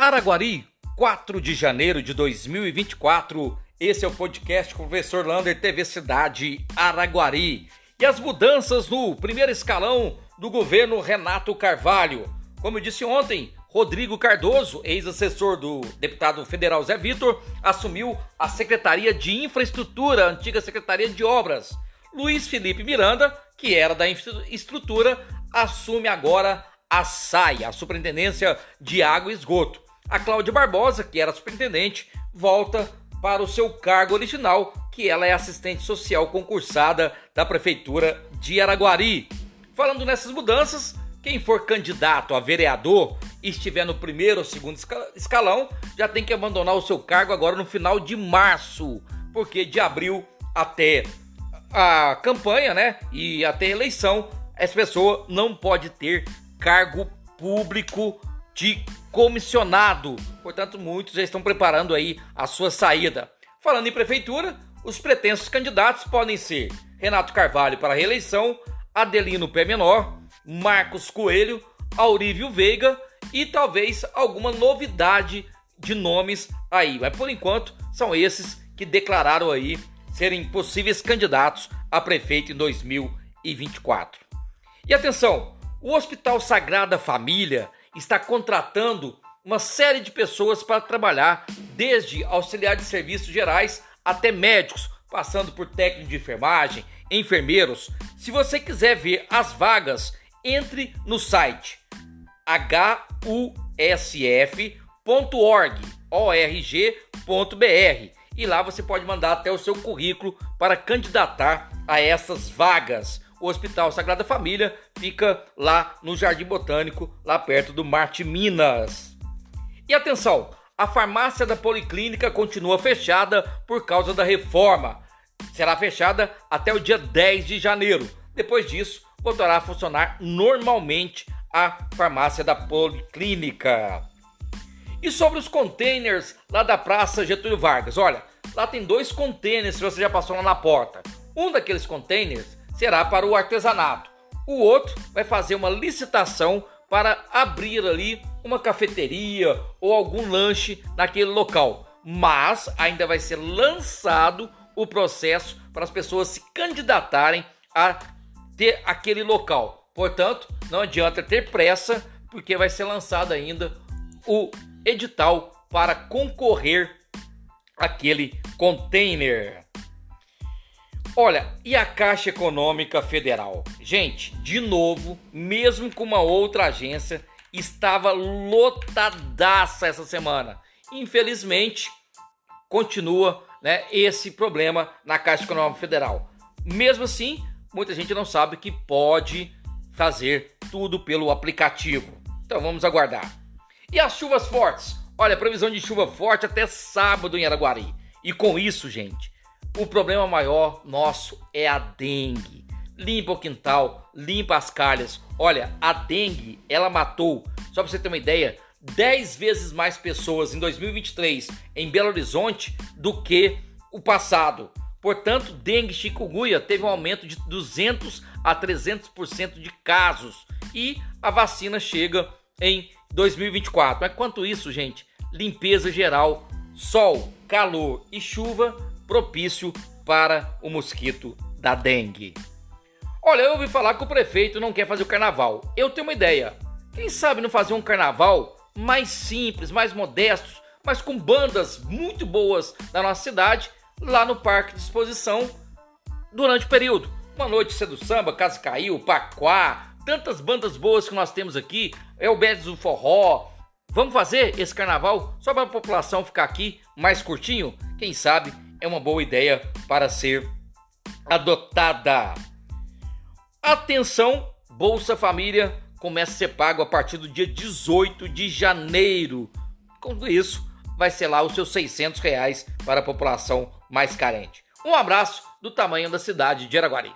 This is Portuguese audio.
Araguari, 4 de janeiro de 2024. Esse é o podcast com o professor Lander TV Cidade Araguari. E as mudanças no primeiro escalão do governo Renato Carvalho. Como eu disse ontem, Rodrigo Cardoso, ex-assessor do deputado federal Zé Vitor, assumiu a Secretaria de Infraestrutura, antiga Secretaria de Obras. Luiz Felipe Miranda, que era da infraestrutura, assume agora a SAI, a Superintendência de Água e Esgoto. A Cláudia Barbosa, que era superintendente, volta para o seu cargo original, que ela é assistente social concursada da Prefeitura de Araguari. Falando nessas mudanças, quem for candidato a vereador e estiver no primeiro ou segundo escalão, já tem que abandonar o seu cargo agora no final de março, porque de abril até a campanha, né, e até a eleição, essa pessoa não pode ter cargo público de comissionado. Portanto, muitos já estão preparando aí a sua saída. Falando em prefeitura, os pretensos candidatos podem ser Renato Carvalho para reeleição, Adelino Pé Menor, Marcos Coelho, Aurívio Veiga e talvez alguma novidade de nomes aí. Mas por enquanto são esses que declararam aí serem possíveis candidatos a prefeito em 2024. E atenção, o Hospital Sagrada Família está contratando uma série de pessoas para trabalhar, desde auxiliar de serviços gerais até médicos, passando por técnico de enfermagem, enfermeiros. Se você quiser ver as vagas, entre no site husf.org, org.br e lá você pode mandar até o seu currículo para candidatar a essas vagas. O Hospital Sagrada Família fica lá no Jardim Botânico, lá perto do Marte Minas. E atenção, a farmácia da Policlínica continua fechada por causa da reforma. Será fechada até o dia 10 de janeiro. Depois disso, voltará a funcionar normalmente a farmácia da Policlínica. E sobre os containers lá da Praça Getúlio Vargas, olha, lá tem dois containers se você já passou lá na porta. Um daqueles containers será para o artesanato. O outro vai fazer uma licitação para abrir ali uma cafeteria ou algum lanche naquele local. Mas ainda vai ser lançado o processo para as pessoas se candidatarem a ter aquele local. Portanto, não adianta ter pressa, porque vai ser lançado ainda o edital para concorrer aquele container. Olha, e a Caixa Econômica Federal? Gente, de novo, mesmo com uma outra agência, estava lotadaça essa semana. Infelizmente, continua né, esse problema na Caixa Econômica Federal. Mesmo assim, muita gente não sabe que pode fazer tudo pelo aplicativo. Então vamos aguardar. E as chuvas fortes? Olha, previsão de chuva forte até sábado em Araguari. E com isso, gente, o problema maior nosso é a dengue. Limpa o quintal, limpa as calhas. Olha, a dengue, ela matou, só para você ter uma ideia, 10 vezes mais pessoas em 2023 em Belo Horizonte do que o passado. Portanto, dengue chikungunya teve um aumento de 200 a 300% de casos e a vacina chega em 2024. Mas quanto isso, gente, limpeza geral, sol, calor e chuva propício para o mosquito da dengue. Olha, eu ouvi falar que o prefeito não quer fazer o carnaval. Eu tenho uma ideia. Quem sabe não fazer um carnaval mais simples, mais modesto, mas com bandas muito boas da nossa cidade lá no Parque de Exposição durante o período. Uma noite cedo samba, Casa Caiu, Paquá, tantas bandas boas que nós temos aqui, é o Bedes do Forró. Vamos fazer esse carnaval só para a população ficar aqui mais curtinho? Quem sabe é uma boa ideia para ser adotada. Atenção, Bolsa Família começa a ser pago a partir do dia 18 de janeiro. Com isso, vai ser lá os seus 600 reais para a população mais carente. Um abraço do tamanho da cidade de Araguari.